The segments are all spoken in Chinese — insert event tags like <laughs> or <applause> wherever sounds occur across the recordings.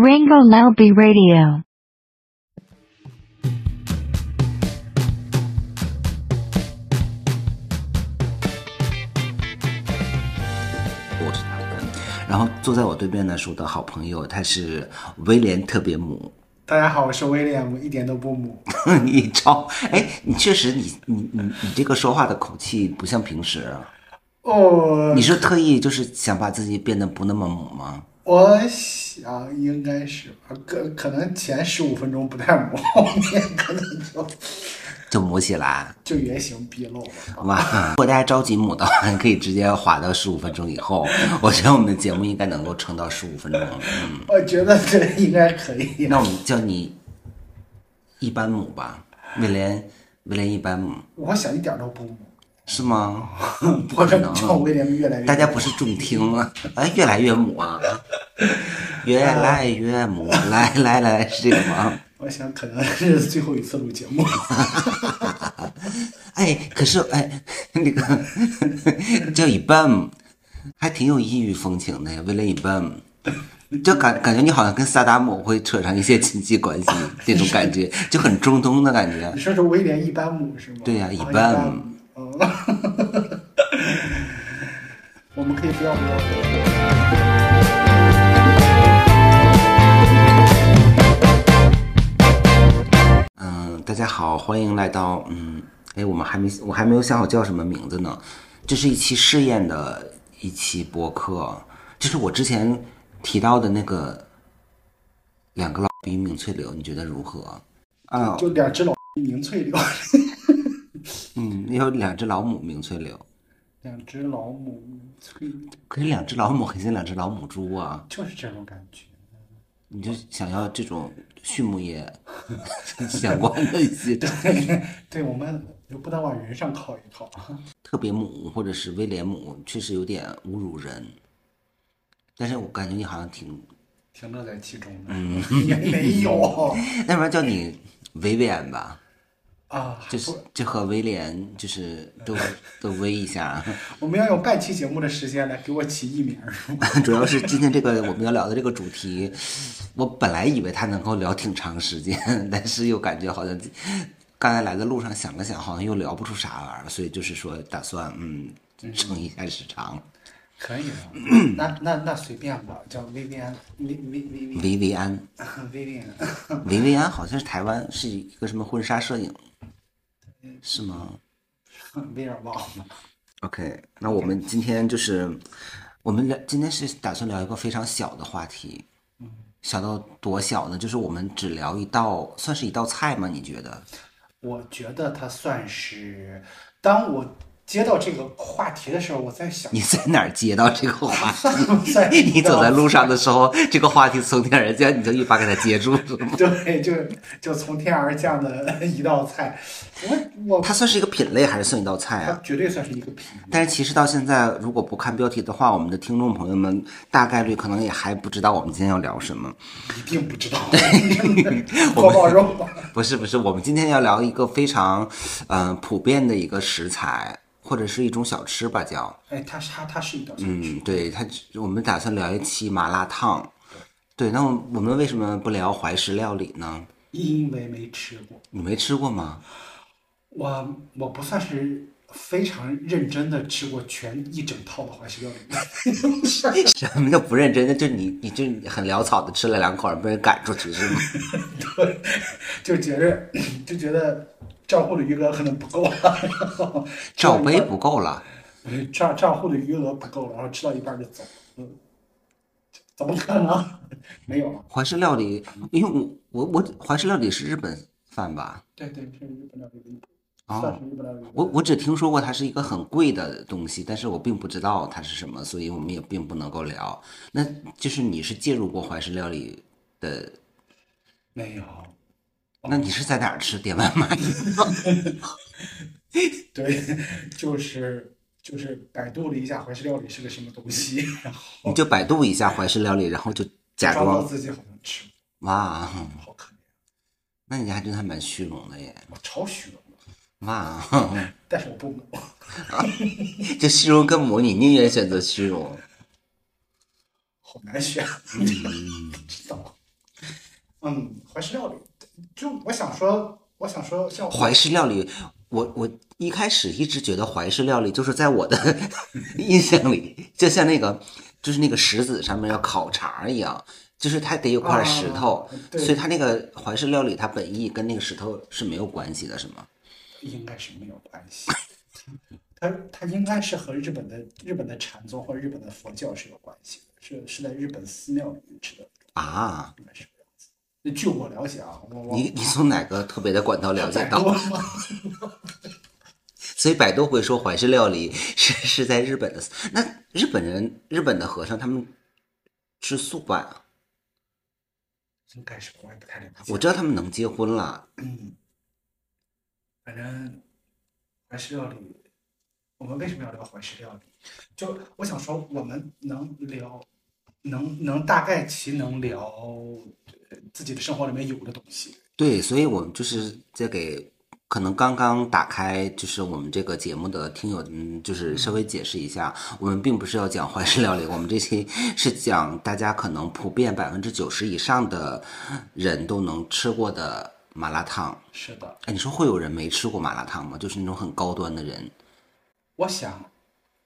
Ringo Lalby Radio. 我是他的，然后坐在我对面的是我的好朋友，他是威廉特别母。大家好，我是威廉，我一点都不母。<laughs> 你超哎，你确实你你你你这个说话的口气不像平时啊。哦，你是特意就是想把自己变得不那么母吗？我想应该是吧，可可能前十五分钟不太母，后面可能就 <laughs> 就母起来。就原形毕露了。哇！如果大家着急母的话，可以直接划到十五分钟以后。<laughs> 我觉得我们的节目应该能够撑到十五分钟。嗯，我觉得这应该可以。那我们叫你一般母吧，威廉，威廉一般母我想一点都不母，是吗？<laughs> 不可能叫威廉越来越大家不是重听啊，哎，越来越母啊，越来越母，<laughs> 来来来，是这个吗？我想可能是最后一次录节目。<laughs> 哎，可是哎，那个叫一半，还挺有异域风情的呀。为了一半，就感感觉你好像跟萨达姆会扯上一些亲戚关系，那种感觉就很中东的感觉你。说是威廉一般母是吗？对呀啊一一般 <laughs> 我们可以不要聊。嗯，大家好，欢迎来到嗯，哎，我们还没我还没有想好叫什么名字呢。这是一期试验的一期播客，就是我之前提到的那个两个老逼名翠柳，你觉得如何？啊，就两只老名翠柳，嗯，你有两只老母名翠柳，两只老母翠柳，可是两只老母很像两只老母猪啊，就是这种感觉。你就想要这种畜牧业 <laughs> 相关的一些东西 <laughs> 对，我们就不能往人上靠一靠。特别母或者是威廉姆，确实有点侮辱人。但是我感觉你好像挺，挺乐在其中的，嗯。<laughs> 也没有。要不然叫你维维安吧，啊。就是就和威廉就是都 <laughs> 都威一下。我们要用半期节目的时间来给我起艺名？<laughs> 主要是今天这个我们要聊的这个主题，我本来以为他能够聊挺长时间，但是又感觉好像刚才来的路上想了想，好像又聊不出啥玩意儿，所以就是说打算嗯撑一下时长。可以的，<clears throat> 那那那随便吧，叫薇薇安，薇薇薇薇安，薇薇安，薇薇安好像是台湾是一个什么婚纱摄影，是吗？有点忘了。OK，那我们今天就是我们聊，今天是打算聊一个非常小的话题，小到多小呢？就是我们只聊一道，算是一道菜吗？你觉得？我觉得它算是，当我接到这个话题的时候，我在想，你在哪儿接到这个话题？<laughs> 算不算是 <laughs> 你走在路上的时候，这个话题从天而降，你就一把给它接住？<laughs> 对，就就从天而降的一道菜，我我它算是一个品类，还是算一道菜它啊？绝对算是一个品类。但是其实到现在，如果不看标题的话，我们的听众朋友们大概率可能也还不知道我们今天要聊什么。一定不知道，锅包肉吧？不是不是，我们今天要聊一个非常，呃，普遍的一个食材，或者是一种小吃吧，叫，哎，它它它是一道小吃，嗯，对，它，我们打算聊一期麻辣烫。对，那我我们为什么不聊怀石料理呢？因为没吃过。你没吃过吗？我我不算是非常认真的吃过全一整套的怀石料理，<laughs> 什么叫不认真？那就你你就很潦草的吃了两口，被人赶出去是吗？<laughs> 对，就觉得就觉得账户的余额可能不够了，<laughs> 罩杯不够了。账账户的余额不够了，然后吃到一半就走，嗯，怎么可能？<laughs> 没有，怀石料理，因为我我我怀石料理是日本饭吧？对对，是日本料理的一部哦算是日本料理的。我我只听说过它是一个很贵的东西，但是我并不知道它是什么，所以我们也并不能够聊。那就是你是介入过怀石料理的，没有，那你是在哪儿吃点外卖？<laughs> 对，就是就是百度了一下怀石料理是个什么东西，然后你就百度一下怀石料理，然后就假装自己好像吃，哇，好可怜，那你还真还蛮虚荣的耶，我超虚荣的，哇，<laughs> 但是我不抹，<laughs> 就虚荣跟母，你宁愿选择虚荣。好难选，不知道。嗯，怀石料理，就我想说，我想说像怀石料理，我我一开始一直觉得怀石料理就是在我的 <laughs> 印象里，就像那个就是那个石子上面要烤肠一样，就是它得有块石头，所以它那个怀石料理它本意跟那个石头是没有关系的，是吗？应该是没有关系。它它应该是和日本的日本的禅宗或者日本的佛教是有关系的，是是在日本寺庙里面吃的，啊，应该是据我了解啊，我我你你从哪个特别的管道了解到？所以百度会说怀石料理是是在日本的，那日本人日本的和尚他们吃素吧？应该是我也不太了解。我知道他们能结婚了，嗯，反正怀石料理，我们为什么要聊怀石料理？就我想说，我们能聊，能能大概其能聊呃自己的生活里面有的东西。对，所以我们就是在给可能刚刚打开就是我们这个节目的听友，嗯，就是稍微解释一下，我们并不是要讲怀石料理，我们这期是讲大家可能普遍百分之九十以上的人都能吃过的麻辣烫。是的，哎，你说会有人没吃过麻辣烫吗？就是那种很高端的人。我想，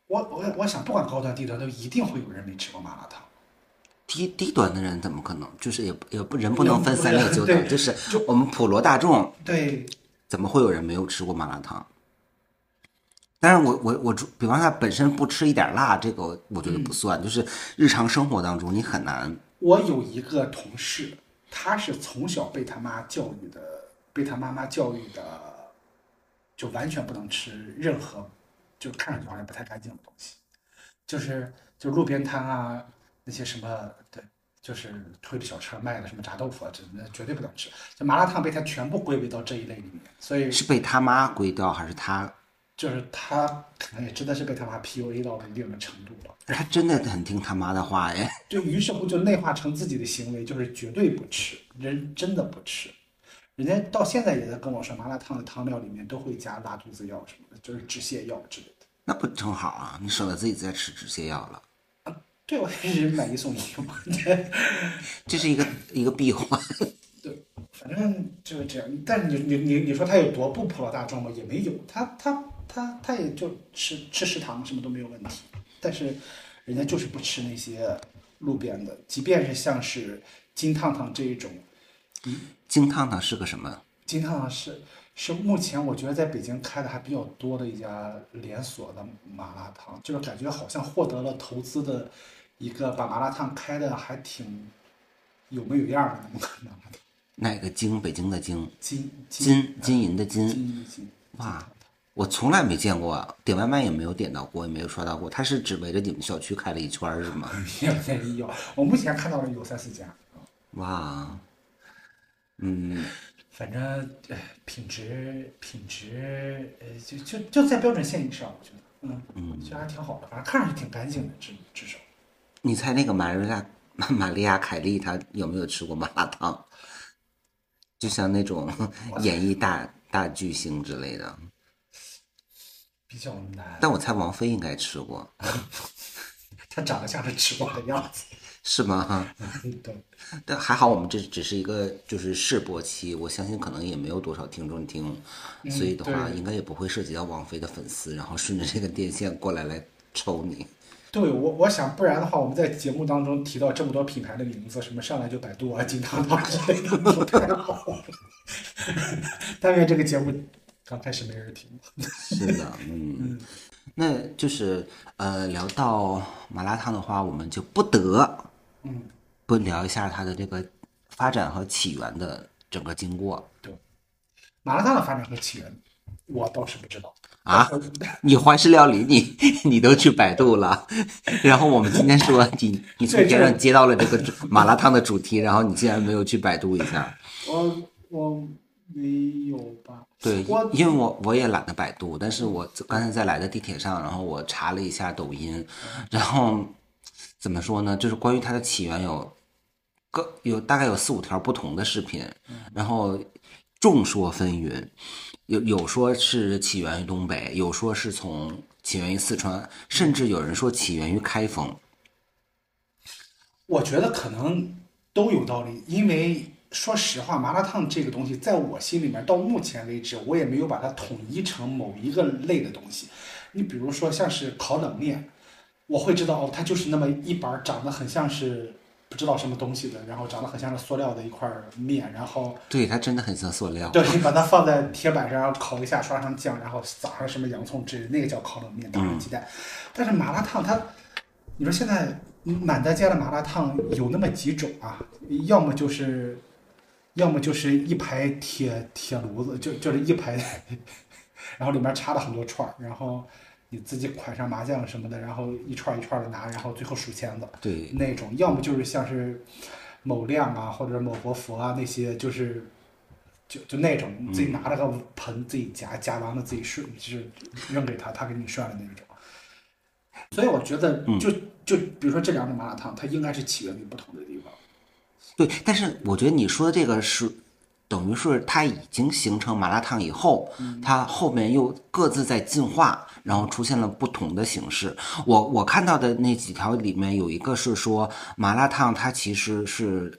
我我我想，不管高端低端，都一定会有人没吃过麻辣烫。低低端的人怎么可能？就是也也不人不能分三六九 <laughs> 等，就是我们普罗大众对，怎么会有人没有吃过麻辣烫？但是我我我，比方说他本身不吃一点辣，这个我觉得不算。就是日常生活当中，你很难我有一个同事，他是从小被他妈教育的，被他妈妈教育的，就完全不能吃任何，就看上去好像不太干净的东西，就是就路边摊啊那些什么对，就是推着小车卖的什么炸豆腐啊，这那绝对不能吃。这麻辣烫被他全部归为到这一类里面，所以是被他妈归到，还是他就是他可能也真的是被他妈 PUA 到了一定的程度了。他真的很听他妈的话哎。就于是乎就内化成自己的行为，就是绝对不吃，人真的不吃。人家到现在也在跟我说，麻辣烫的汤料里面都会加拉肚子药什么的，就是止泻药之类的。那不正好啊？你省得自己再吃止泻药了，对，我还是买一送一嘛。<laughs> 这是一个一个闭环。对反正就是这样。但是你你你你说他有多不普罗大众吗？也没有，他他他他也就吃吃食堂什么都没有问题。但是人家就是不吃那些路边的，即便是像是金烫烫这一种，金烫烫是个什么？金烫烫是是目前我觉得在北京开的还比较多的一家连锁的麻辣烫，就是感觉好像获得了投资的一个把麻辣烫开的还挺有模有样的那么个麻辣烫。哪个京？北京的京？金金金银的金？哇，我从来没见过，点外卖也没有点到过，也没有刷到过。他是只围着你们小区开了一圈儿是吗？<laughs> 也没有，我目前看到的有三四家。哇，嗯，反正呃品质品质呃就就就在标准线以上，我觉得，嗯嗯，我觉得还挺好的，反正看上去挺干净的，至至少。你猜那个玛丽亚 <laughs> 玛丽亚凯莉她有没有吃过麻辣烫？就像那种 <laughs> 演艺大大巨星之类的，比较难，但我猜王菲应该吃过，<laughs> 她长得像是吃过的样子。是吗？对，但还好我们这只是一个就是试播期，我相信可能也没有多少听众听，所以的话应该也不会涉及到王菲的粉丝，然后顺着这个电线过来来抽你。对我我想，不然的话，我们在节目当中提到这么多品牌的名字，什么上来就百度啊、金汤汤之类的，不太好。<laughs> 但愿这个节目刚开始没人听。是的，嗯，那就是呃，聊到麻辣烫的话，我们就不得嗯，不聊一下它的这个发展和起源的整个经过对麻辣烫的发展和起源，我倒是不知道。啊。<laughs> 你怀石料理，你你都去百度了，然后我们今天说你你从对这天上接到了这个麻辣烫的主题，然后你竟然没有去百度一下。我我没有吧？对，因为我我也懒得百度，但是我刚才在来的地铁上，然后我查了一下抖音，然后怎么说呢？就是关于它的起源有各有大概有四五条不同的视频，然后众说纷纭，有有说是起源于东北，有说是从起源于四川，甚至有人说起源于开封。我觉得可能都有道理，因为说实话，麻辣烫这个东西，在我心里面，到目前为止，我也没有把它统一成某一个类的东西。你比如说，像是烤冷面，我会知道哦，它就是那么一板长得很像是不知道什么东西的，然后长得很像是塑料的一块面，然后对，它真的很像塑料。对，你把它放在铁板上，然后烤一下，刷上酱，然后撒上什么洋葱汁，那个叫烤冷面，打上鸡蛋。但是麻辣烫它，你说现在满大街的麻辣烫有那么几种啊？要么就是，要么就是一排铁铁炉子，就就是一排，<laughs> 然后里面插了很多串儿，然后你自己款上麻将什么的，然后一串一串的拿，然后最后数签子。对，那种，要么就是像是某亮啊，或者某国佛啊那些，就是就就那种，你自己拿着个盆自己夹，夹完了自己顺，就是扔给他，他给你涮的那种。所以我觉得就，就比如说这两种麻辣烫，它应该是起源于不同的地方。对，但是我觉得你说的这个是，等于是它已经形成麻辣烫以后，它后面又各自在进化，然后出现了不同的形式。我我看到的那几条里面有一个是说麻辣烫它其实是。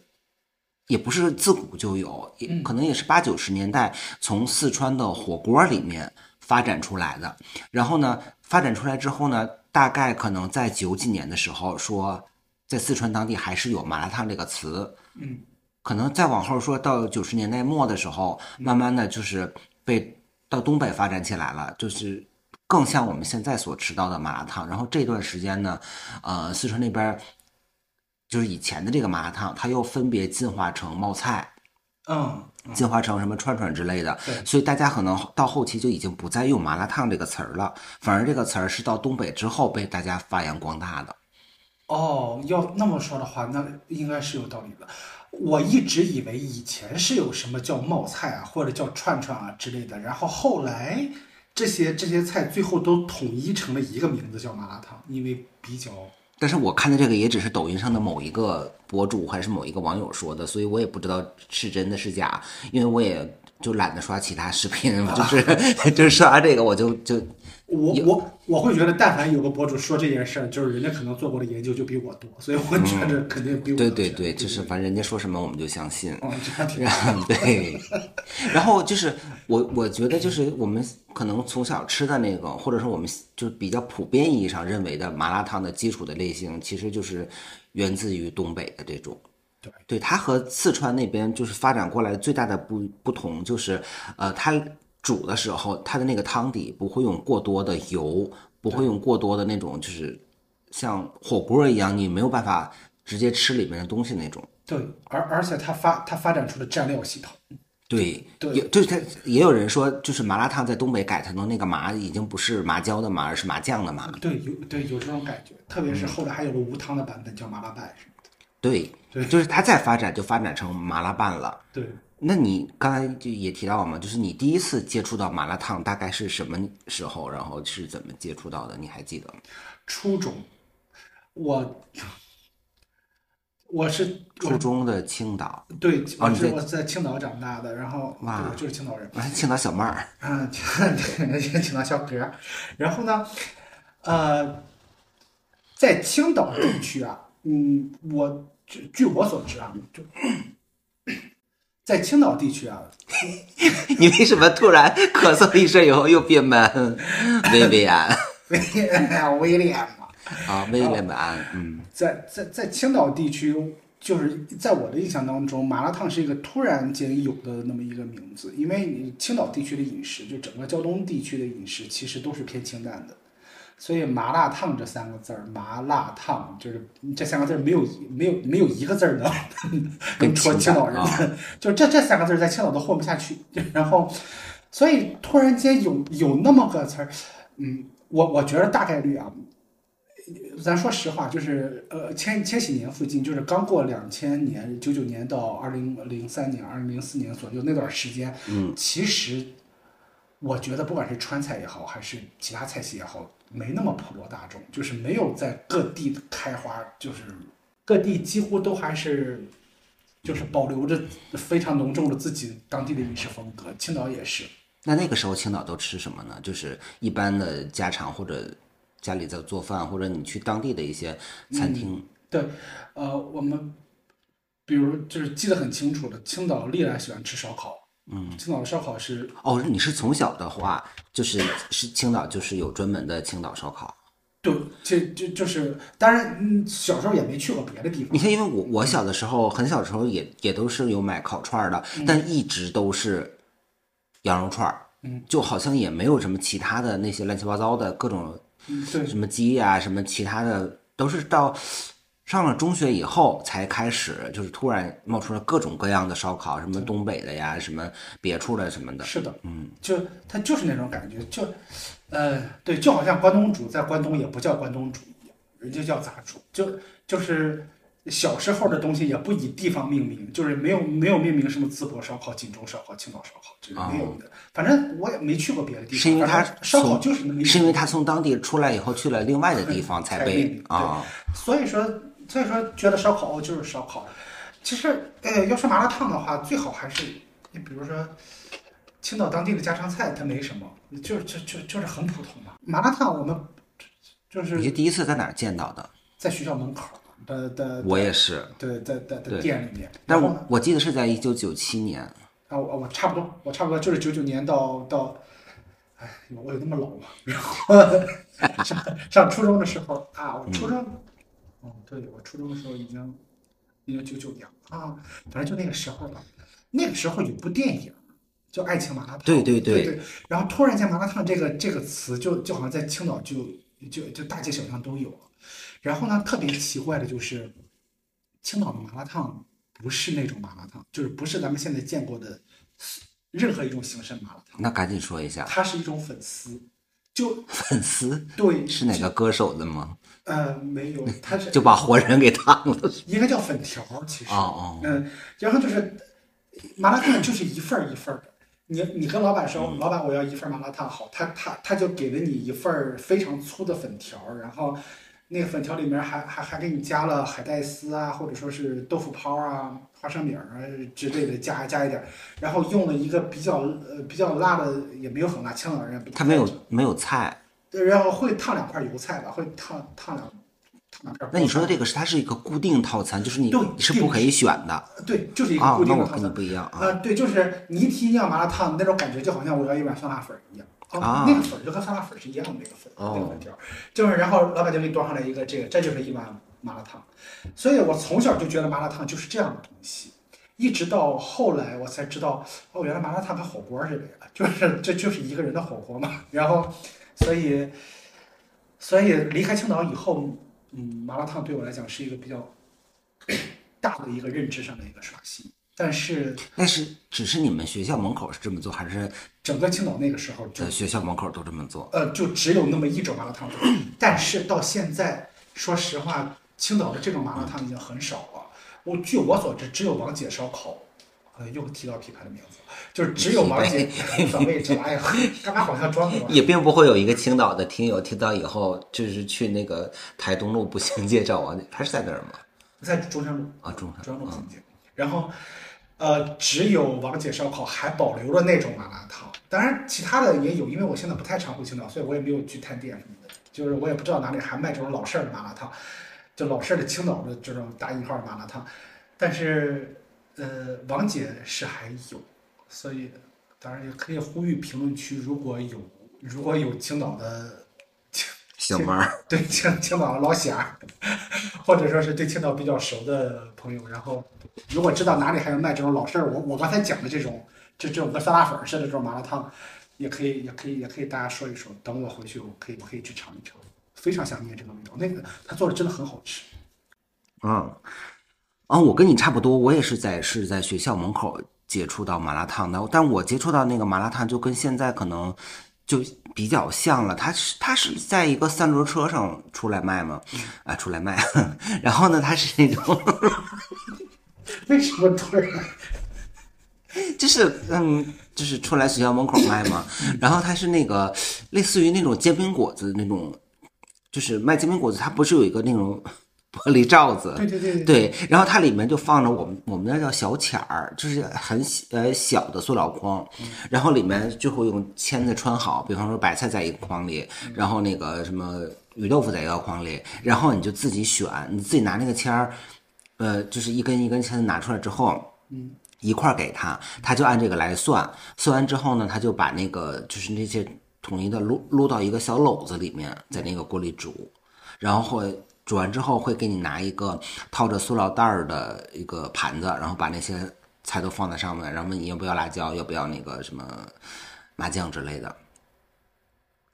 也不是自古就有，也可能也是八九十年代从四川的火锅里面发展出来的。然后呢，发展出来之后呢，大概可能在九几年的时候说，在四川当地还是有麻辣烫这个词。嗯，可能再往后说到九十年代末的时候，慢慢的就是被到东北发展起来了，就是更像我们现在所吃到的麻辣烫。然后这段时间呢，呃，四川那边就是以前的这个麻辣烫，它又分别进化成冒菜。嗯，进化成什么串串之类的，对所以大家可能到后期就已经不再用麻辣烫这个词儿了，反而这个词儿是到东北之后被大家发扬光大的。哦，要那么说的话，那应该是有道理的。我一直以为以前是有什么叫冒菜啊，或者叫串串啊之类的，然后后来这些这些菜最后都统一成了一个名字叫麻辣烫，因为比较。但是我看的这个也只是抖音上的某一个博主还是某一个网友说的，所以我也不知道是真的是假，因为我也就懒得刷其他视频，我 <laughs> 就是就是刷这个我就就我我我会觉得，但凡有个博主说这件事儿，就是人家可能做过的研究就比我多，所以我觉得肯定比我对对对，就是反正人家说什么我们就相信。嗯，这样挺 <laughs> 对，然后就是我我觉得就是我们可能从小吃的那个，或者说我们就是比较普遍意义上认为的麻辣烫的基础的类型，其实就是源自于东北的这种。对。对，它和四川那边就是发展过来最大的不不同就是，呃，它煮的时候，它的那个汤底不会用过多的油，不会用过多的那种就是像火锅一样，你没有办法直接吃里面的东西那种。对，而而且它发它发展出了蘸料系统，对，对有就是它也有人说，就是麻辣烫在东北改成的那个麻已经不是麻椒的麻，而是麻酱的麻。对，有对有这种感觉，特别是后来还有个无汤的版本叫麻辣拌什么的，对，对就是它再发展就发展成麻辣拌了。对。那你刚才就也提到了嘛，就是你第一次接触到麻辣烫大概是什么时候，然后是怎么接触到的？你还记得吗？初中，我我是初中的青岛，对，哦我是我在青岛长大的，然后哇我就是青岛人，啊，青岛小妹儿，啊，对，青岛小哥，然后呢，呃，在青岛地区啊，嗯，我据据我所知啊，就在青岛地区啊，<laughs> 你为什么突然咳嗽一声以后又变闷？薇薇安威 <laughs> 廉嘛，啊，威廉安，嗯，在在在青岛地区，就是在我的印象当中，麻辣烫是一个突然间有的那么一个名字，因为你青岛地区的饮食，就整个胶东地区的饮食，其实都是偏清淡的，所以麻辣烫这三个字儿，麻辣烫就是这三个字儿没有一没有没有一个字儿能 <laughs> 能戳青岛人。<laughs> 就这这三个字儿在青岛都混不下去，<laughs> 然后，所以突然间有有那么个词儿，嗯，我我觉得大概率啊。咱说实话，就是呃，千千禧年附近，就是刚过两千年，九九年到二零零三年、二零零四年左右那段时间，嗯，其实我觉得不管是川菜也好，还是其他菜系也好，没那么普罗大众，就是没有在各地的开花，就是各地几乎都还是就是保留着非常浓重的自己当地的饮食风格。青岛也是，那那个时候青岛都吃什么呢？就是一般的家常或者家里在做饭，或者你去当地的一些餐厅。对，呃，我们比如就是记得很清楚的，青岛历来喜欢吃烧烤。嗯，青岛的烧烤是哦，你是从小的话，就是是青岛就是有专门的青岛烧烤。对，这就就是，当然，嗯，小时候也没去过别的地方你。看，因为我我小的时候很小的时候也也都是有买烤串儿的，但一直都是羊肉串儿，嗯，就好像也没有什么其他的那些乱七八糟的各种嗯，对，什么鸡呀、什么其他的，都是到上了中学以后才开始，就是突然冒出了各种各样的烧烤，什么东北的呀，什么别处的什么的。是的，嗯，就他就是那种感觉，就，呃，对，就好像关东煮在关东也不叫关东煮一样，人家叫杂煮，就就是小时候的东西也不以地方命名，就是没有没有命名什么淄博烧烤、锦州烧烤、青岛烧烤，这个没有的。反正我也没去过别的地方，是因为他烧烤就是那是因为他从当地出来以后去了另外的地方才被啊，所以说，所以说觉得烧烤哦就是烧烤。其实，呃，要说麻辣烫的话，最好还是你比如说青岛当地的家常菜，它没什么，就就就就是很普通嘛。麻辣烫我们就是你是第一次在哪儿见到的？在学校门口的的，我也是，对在在在店里面。但我我记得是在一九九七年，啊，我我差不多，我差不多就是九九年到到，哎，我有那么老吗？然后 <laughs> 上上初中的时候啊，我初中，哦，对我初中的时候已经已经九九年了啊，反正就那个时候吧。那个时候有部电影叫《爱情麻辣烫》，对对对对然后突然间麻辣烫这个这个词就就好像在青岛就就就大街小巷都有了。然后呢，特别奇怪的就是，青岛的麻辣烫不是那种麻辣烫，就是不是咱们现在见过的任何一种形式的麻辣烫，那赶紧说一下，它是一种粉丝，就粉丝对是哪个歌手的吗？呃没有，他是就把活人给烫了。应该叫粉条，其实哦哦嗯，然后就是麻辣烫就是一份儿一份儿的。你你跟老板说，嗯老板我要一份麻辣烫，好，他他他就给了你一份儿非常粗的粉条，然后那个粉条里面还还还给你加了海带丝啊，或者说是豆腐泡啊、花生米儿啊之类的加加一点儿，然后用了一个比较呃比较辣的，也没有很辣，青岛人不他没有没有菜，对，然后会烫两块油菜吧，会烫烫两烫两片。那你说的这个是它是一个固定套餐，就是你是不可以选的对，就是一个啊固。定的套餐那我跟你。不一样啊。呃，对，就是你一提酿麻辣烫那种感觉，就好像我要一碗酸辣粉儿一样。哦，啊那个粉儿就和酸辣粉儿是一样的那个粉，哦那个粉条儿，就是然后老板就给你端上来一个这个，这就是一碗麻辣烫。所以我从小就觉得麻辣烫就是这样的东西，一直到后来我才知道，哦，原来麻辣烫跟火锅似的呀，就是这就是一个人的火锅嘛。然后，所以，所以离开青岛以后，嗯，麻辣烫对我来讲是一个比较大的一个认知上的一个刷新。但是但是只是你们学校门口是这么做，还是整个青岛那个时候就在学校门口都这么做？呃就只有那么一种麻辣烫，<clears throat> 但是到现在，说实话，青岛的这种麻辣烫已经很少了。我据我所知，只有王姐烧烤，呃，又提到品牌的名字，就是只有王姐转位置。哎呀，干嘛好像装的我？也并不会有一个青岛的听友听到以后，就是去那个台东路步行街找我，他是在那儿吗？在中山路啊，中山中山路行街，然后。呃，只有王姐烧烤还保留了那种麻辣烫，当然其他的也有，因为我现在不太常回青岛，所以我也没有去探店什么的，就是我也不知道哪里还卖这种老式儿的麻辣烫，就老式儿的青岛的这种大引号的麻辣烫，但是呃，王姐是还有，所以当然也可以呼吁评论区如果有如果有青岛的小妹儿，对青青岛的老乡，或者说是对青岛比较熟的朋友，然后如果知道哪里还有卖这种老式儿，我我刚才讲的这种，这这种跟酸辣粉儿似的这种麻辣烫，也可以也可以也可以大家说一说，等我回去我可以我可以去尝一尝，非常想念这个味道，那个他做的真的很好吃。嗯，啊，我跟你差不多，我也是在是在学校门口接触到麻辣烫的，但我接触到那个麻辣烫就跟现在可能就比较像了，它是它是在一个三轮车上出来卖嘛，啊，出来卖，<laughs> 然后呢，它是那种 <laughs> 为什么突然？就是嗯，就是出来学校门口卖嘛，然后它是那个类似于那种煎饼果子那种，就是卖煎饼果子，它不是有一个那种玻璃罩子，对对对对对，然后它里面就放着我们我们那叫小卡儿，就是很小呃小的塑料筐，然后里面就会用签子穿好，比方说白菜在一个筐里，然后那个什么鱼豆腐在一个筐里，然后你就自己选，你自己拿那个签儿。呃，就是一根一根签子拿出来之后，嗯，一块儿给他，他就按这个来算，算完之后呢，他就把那个就是那些统一的撸撸到一个小篓子里面，在那个锅里煮，然后会煮完之后会给你拿一个套着塑料袋儿的一个盘子，然后把那些菜都放在上面，然后问你要不要辣椒，要不要那个什么麻酱之类的。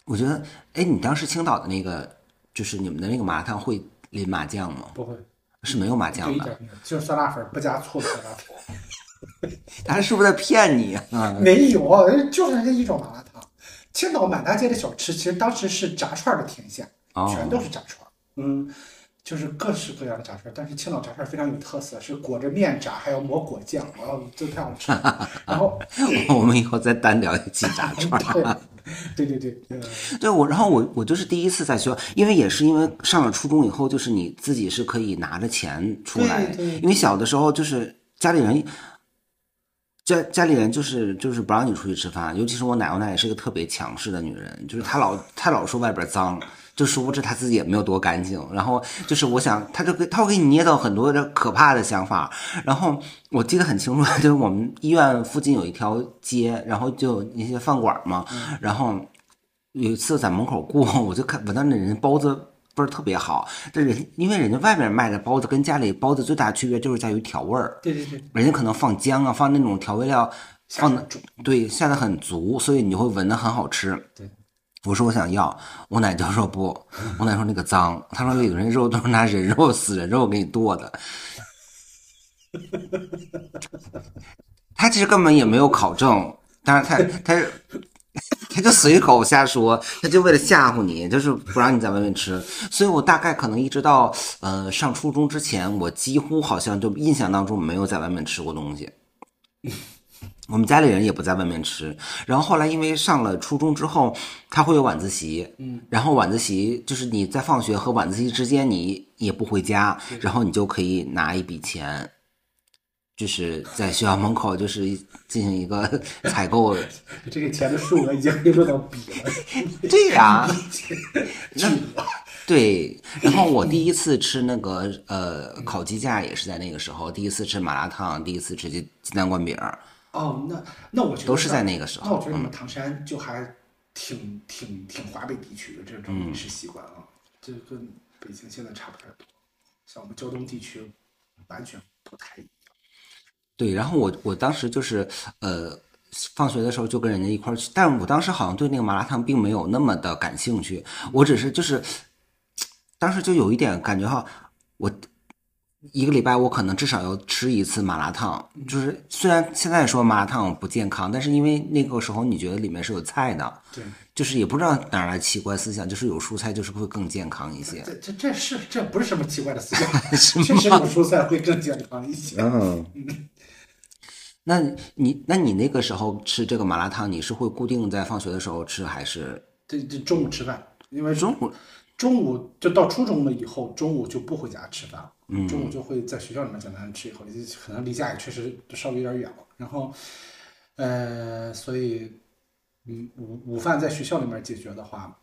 我觉得，哎，你当时青岛的那个，就是你们的那个麻辣烫会淋麻酱吗？不会，是没有麻酱的，就是酸辣粉不加醋的酸辣粉。<laughs> 他是不是在骗你啊？<laughs> 没有，就是那一种麻辣烫。青岛满大街的小吃，其实当时是炸串的天下，哦全都是炸串儿。嗯，就是各式各样的炸串，但是青岛炸串非常有特色，是裹着面炸，还要抹果酱，哦，这太好吃了。然后，<laughs> 我们以后再单聊一期炸串儿。对对对对，我，然后我我就是第一次在学校，因为也是因为上了初中以后，就是你自己是可以拿着钱出来，对对因为小的时候就是家里人。家家里人就是就是不让你出去吃饭，尤其是我奶，我奶也是一个特别强势的女人，就是她老她老说外边脏，就殊不知他自己也没有多干净。然后就是我想，他就给他会给你捏造很多的可怕的想法。然后我记得很清楚，<laughs> 就是我们医院附近有一条街，然后就有一些饭馆嘛，然后有一次在门口过，<laughs> 我就看闻到那人包子味儿特别好，这人因为人家外面卖的包子跟家里包子最大区别就是在于调味儿，对对对，人家可能放姜啊，放那种调味料放的对下的很足，所以你就会闻的很好吃。对，我说我想要，我奶就说不，我奶说那个脏，他说里头那肉都是拿人肉死人肉给你剁的。他其实根本也没有考证，但是他他他就随口瞎说，他就为了吓唬你，就是不让你在外面吃。所以我大概可能一直到呃上初中之前，我几乎好像就印象当中没有在外面吃过东西。我们家里人也不在外面吃，然后后来因为上了初中之后，他会有晚自习，嗯，然后晚自习就是你在放学和晚自习之间，你也不回家，然后你就可以拿一笔钱，就是在学校门口就是进行一个 <laughs> 采购，<laughs> 这个钱的数额已经可以落到笔了。<laughs> 对呀、巨额对，然后我第一次吃那个呃烤鸡架也是在那个时候，第一次吃麻辣烫，第一次吃鸡鸡蛋灌饼儿，哦，那那我觉得都是在那个时候那我觉得你们唐山就还挺挺挺华北地区的这种饮食习惯啊，这跟北京现在差不太多。像我们胶东地区完全不太一样。对，然后我我当时就是呃，放学的时候就跟人家一块儿去，但我当时好像对那个麻辣烫并没有那么的感兴趣，我只是就是，当时就有一点感觉哈，我一个礼拜我可能至少要吃一次麻辣烫，就是虽然现在说麻辣烫不健康，但是因为那个时候你觉得里面是有菜的，对，就是也不知道哪来奇怪思想，就是有蔬菜就是会更健康一些。这这这是这不是什么奇怪的思想，<laughs> 确实有蔬菜会更健康一些。嗯，<laughs> 那你那你那个时候吃这个麻辣烫，你是会固定在放学的时候吃，还是这这中午吃饭，因为中午？中午就到初中了以后，中午就不回家吃饭了，中午就会在学校里面简单吃一口，可能离家也确实稍微有点远了。然后，呃，所以，嗯，午午饭在学校里面解决的话，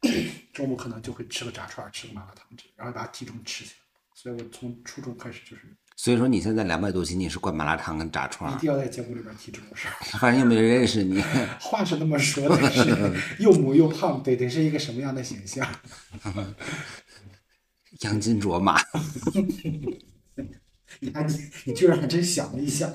<clears throat> 中午可能就会吃个炸串儿，吃个麻辣烫之类，然后把体重吃起来。所以我从初中开始就是所以说你现在两百多斤，你是灌麻辣烫跟炸串儿，一定要在节目里边提这种事儿。<laughs> 反正又没人认识你。<laughs> 话是那么说，但是 <laughs> 又母又胖，得得是一个什么样的形象？杨金卓玛，<laughs> 你还你你居然还真想了一想。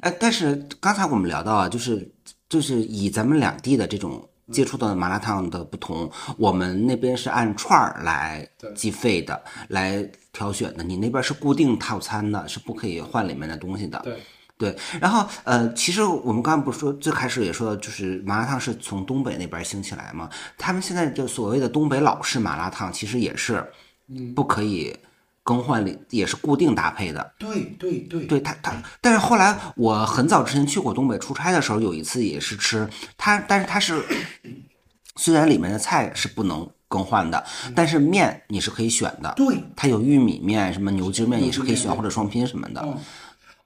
哎，但是刚才我们聊到啊，就是就是以咱们两地的这种接触的麻辣烫的不同，我们那边是按串儿来计费的，来挑选的，你那边是固定套餐的，是不可以换里面的东西的。对，对，然后呃，其实我们刚刚不是说最开始也说到，就是麻辣烫是从东北那边兴起来嘛，他们现在就所谓的东北老式麻辣烫，其实也是，不可以更换里，也是固定搭配的。对对对，对他他，但是后来我很早之前去过东北出差的时候，有一次也是吃它，但是它是虽然里面的菜是不能更换的，但是面你是可以选的。对，它有玉米面、什么牛筋面也是可以选，或者双拼什么的。嗯，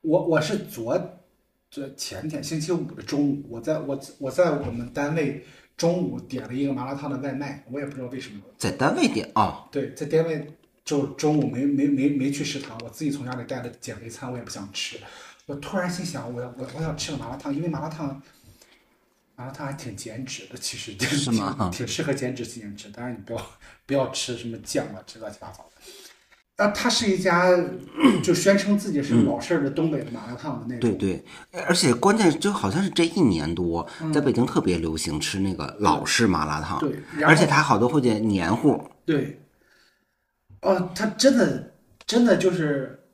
我我是昨这前天星期五的中午，我在我我在我们单位中午点了一个麻辣烫的外卖，我也不知道为什么。在单位点啊，对，在单位就中午没没没没去食堂，我自己从家里带的减肥餐，我也不想吃。我突然心想，我要我我想吃个麻辣烫，因为麻辣烫麻辣烫还挺减脂的，其实挺挺适合减脂期间吃。当然你不要不要吃什么酱啊，这乱七八糟的。啊，它是一家 <clears throat> 就宣称自己是老式的东北的麻辣烫的那种，对对，而且关键就好像是这一年多，在北京特别流行吃那个老式麻辣烫，对而且它好多会点黏糊，对，哦，它真的真的就是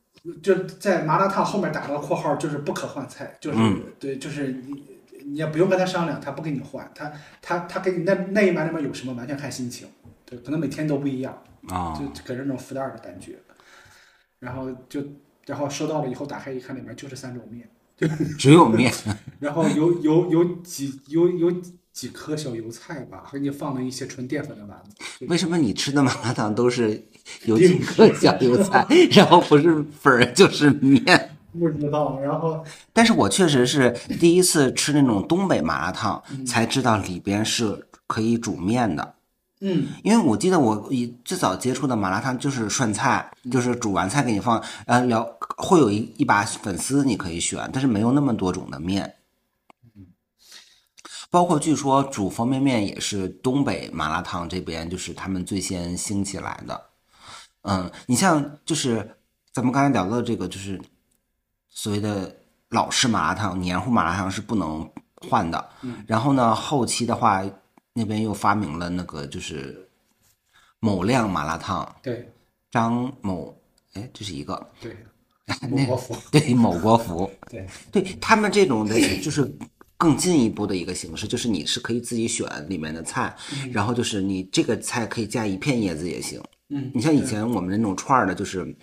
就在麻辣烫后面打了个括号，就是不可换菜，就是、嗯。对，就是你你也不用跟他商量，他不给你换，他他他给你那那一碗里面有什么，完全看心情，对，可能每天都不一样，啊、就给人那种福袋儿的感觉，然后就然后收到了以后打开一看，里面就是三种面，只有面，<laughs> 然后有有有几有有几颗小油菜吧，还给你放了一些纯淀粉的丸子，为什么你吃的麻辣烫都是有几颗小油菜，<laughs> 然后不是粉儿就是面？不知道，然后但是我确实是第一次吃那种东北麻辣烫，才知道里边是可以煮面的。嗯。因为我记得我以最早接触的麻辣烫就是涮菜，就是煮完菜给你放，呃，聊会有一一把粉丝你可以选，但是没有那么多种的面。包括据说煮方便面也是东北麻辣烫这边就是他们最先兴起来的。嗯，你像就是咱们刚才聊到这个，就是所谓的老式麻辣烫、黏糊麻辣烫是不能换的。然后呢，后期的话，那边又发明了那个就是某亮麻辣烫，对。张某，哎，这是一个。对，<laughs> 某国服，<laughs> 对某国服，<laughs> 对。对他们这种的，就是更进一步的一个形式，就是你是可以自己选里面的菜，然后就是你这个菜可以加一片叶子也行。嗯。你像以前我们那种串儿的，就是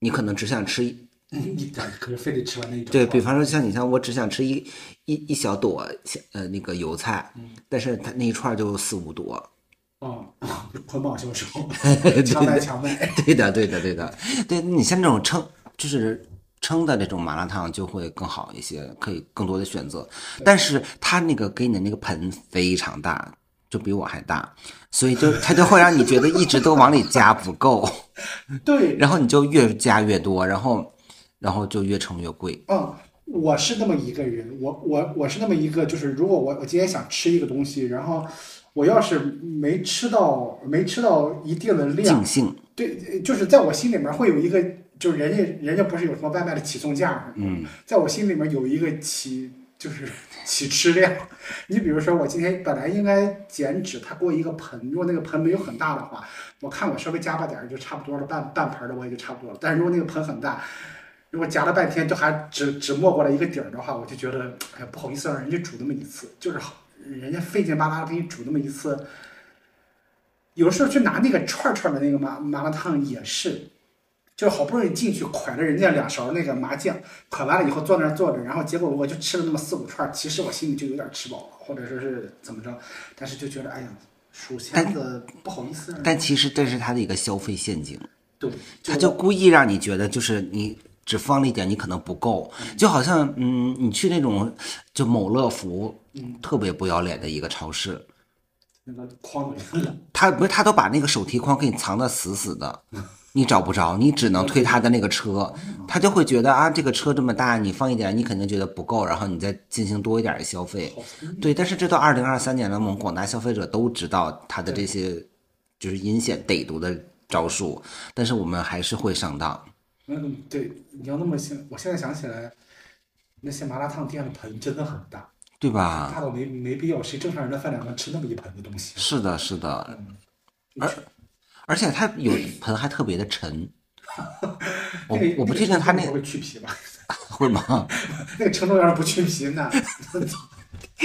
你可能只想吃一，一点可是非得吃完那一整对比方说像你像我只想吃一一一小朵呃那个油菜，但是它那一串儿就四五朵。啊，捆绑销售，强买强卖，对的，对的，对的，对你像这种称就是称的这种麻辣烫就会更好一些，可以更多的选择。但是它那个给你的那个盆非常大，就比我还大，所以就它就会让你觉得一直都往里加不够，<laughs> 对，然后你就越加越多，然后然后就越盛越贵。嗯，我是那么一个人，我我我是那么一个，就是如果我我今天想吃一个东西，然后我要是没吃到没吃到一定的量尽，兴，对，就是在我心里面会有一个，就是人家人家不是有什么外卖的起送价，嗯，在我心里面有一个起就是 <laughs> 起吃量。你比如说，我今天本来应该减脂，他给我一个盆，如果那个盆没有很大的话，我看我稍微加吧点儿就差不多了，半半盆儿的我也就差不多了。但是如果那个盆很大，如果夹了半天就还只只没过来一个底儿的话，我就觉得哎呀不好意思让人家煮那么一次，就是好人家费劲巴拉的给你煮那么一次。有时候去拿那个串串的那个麻麻辣烫也是，就是好不容易进去蒯了人家两勺那个麻酱，蒯完了以后坐那儿坐着，然后结果我就吃了那么四五串儿，其实我心里就有点吃饱了，或者说是怎么着，但是就觉得哎呀，数签子不好意思但其实这是他的一个消费陷阱。对，他就故意让你觉得就是你只放了一点，你可能不够，就好像嗯，你去那种就某乐福，特别不要脸的一个超市，那个筐他不是他都把那个手提筐给你藏得死死的，你找不着，你只能推他的那个车，他就会觉得啊，这个车这么大，你放一点，你肯定觉得不够，然后你再进行多一点的消费。对，但是这到二零二三年了，我们广大消费者都知道他的这些就是阴险歹毒的招数，但是我们还是会上当。嗯，对，你要那么想，我现在想起来，那些麻辣烫店的盆真的很大，对吧？大到没没必要，谁正常人的饭量能吃那么一盆的东西？是的，是的，而而且它有盆还特别的沉，<laughs> 我那个我不确定它那个会去皮吧？<laughs> 会吗？<laughs> 那个程度要是不去皮，呢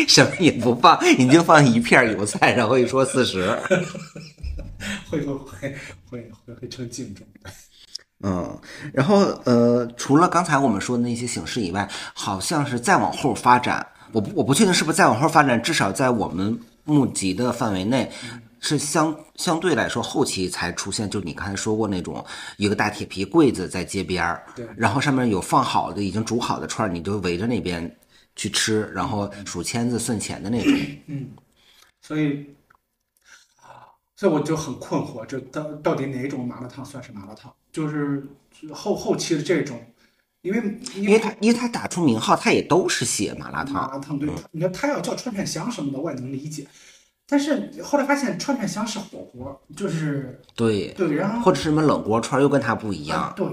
什么也不放，你就放一片油菜，然后一说四十。会会会会会会成敬重。嗯，然后呃，除了刚才我们说的那些形式以外，好像是再往后发展，我不我不确定是不是再往后发展，至少在我们募集的范围内，是相相对来说后期才出现，就你刚才说过那种一个大铁皮柜子在街边儿，对然后上面有放好的已经煮好的串儿，你就围着那边去吃，然后数签子算钱的那种。嗯所以，所以我就很困惑，这到到底哪种麻辣烫算是麻辣烫？就是后后期的这种，因为因因为他因为他打出名号，他也都是写麻辣烫麻烫，辣烫，对，你说他要叫串串香什么的，我也能理解。但是后来发现串串香是火锅，就是对，对，然后或者是什么冷锅串又跟他不一样啊，对，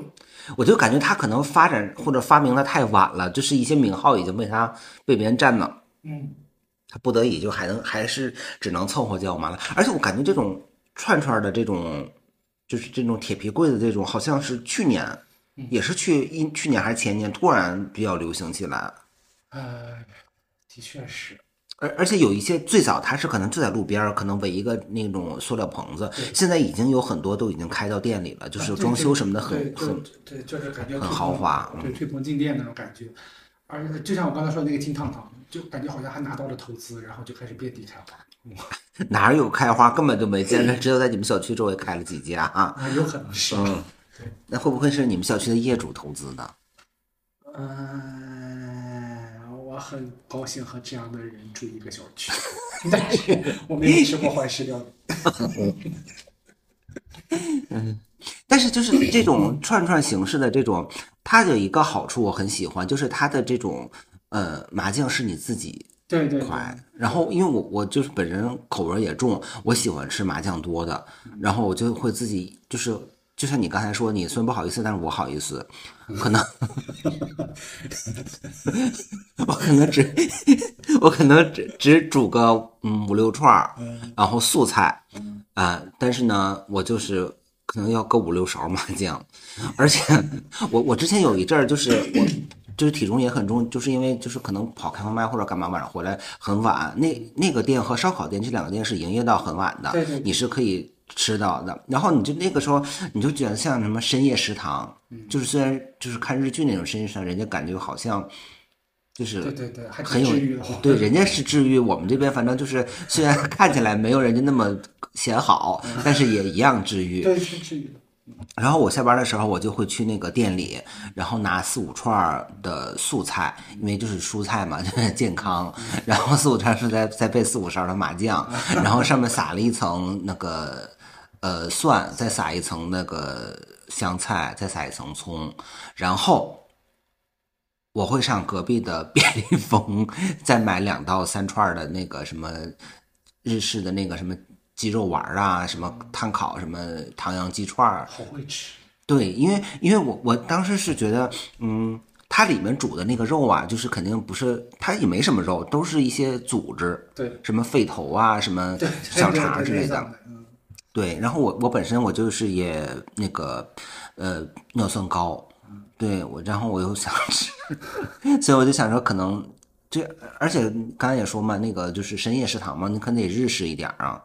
我就感觉他可能发展或者发明的太晚了，就是一些名号已经被他被别人占了。嗯，他不得已就还能还是只能凑合叫麻辣，而且我感觉这种串串的这种，就是这种铁皮柜的这种，好像是去年，也是去一去年还是前年突然比较流行起来，呃，的确是，而而且有一些最早它是可能就在路边儿，可能围一个那种塑料棚子，现在已经有很多都已经开到店里了，就是装修什么的很很对，就是感觉很豪华嗯。对，推棚进店那种感觉。而且就像我刚才说的那个金烫烫，就感觉好像还拿到了投资，然后就开始遍地开花。<laughs> 哪有开花，根本就没见着，<laughs> 只有在你们小区周围开了几家啊。啊，有可能是。嗯，那会不会是你们小区的业主投资的？嗯，我很高兴和这样的人住一个小区，但是我没有吃过坏事料。<laughs> 但是就是这种串串形式的这种，它有一个好处我很喜欢，就是它的这种呃麻酱是你自己对对然后因为我我就是本人口味也重，我喜欢吃麻酱多的，然后我就会自己就是就像你刚才说，你虽然不好意思，但是我好意思，可能 <laughs> 我可能只我可能只只煮个嗯五六串儿，然后素菜，啊、但是呢，我就是可能要搁五六勺麻酱，而且我我之前有一阵儿就是我。就是体重也很重，就是因为就是可能跑开放麦或者干嘛，晚上回来很晚。那那个店和烧烤店这两个店是营业到很晚的，对对对你是可以吃到的。然后你就那个时候你就觉得像什么深夜食堂，嗯就是虽然就是看日剧那种深夜食堂，人家感觉好像就是对对对，很有。对，人家是治愈，我们这边反正就是虽然 <laughs> 看起来没有人家那么显好，但是也一样治愈。对，是治愈的。然后我下班的时候，我就会去那个店里，然后拿四五串的素菜，因为就是蔬菜嘛，就 <laughs> 是健康。然后四五串是在再备四五勺的麻酱，<laughs> 然后上面撒了一层那个呃蒜，再撒一层那个香菜，再撒一层葱，然后我会上隔壁的便利蜂 <laughs> 再买两到三串的那个什么日式的那个什么鸡肉丸啊，什么炭烤什么唐扬鸡串儿，好会吃。对，因为因为我我当时是觉得，嗯，它里面煮的那个肉啊，就是肯定不是，它也没什么肉，都是一些组织，对什么肺头啊，什么对，小肠之类的。对，然后我我本身我就是也那个呃尿酸高，对我，然后我又想吃，<laughs> 所以我就想说可能这，而且刚才也说嘛，那个就是深夜食堂嘛，你可能得日式一点啊。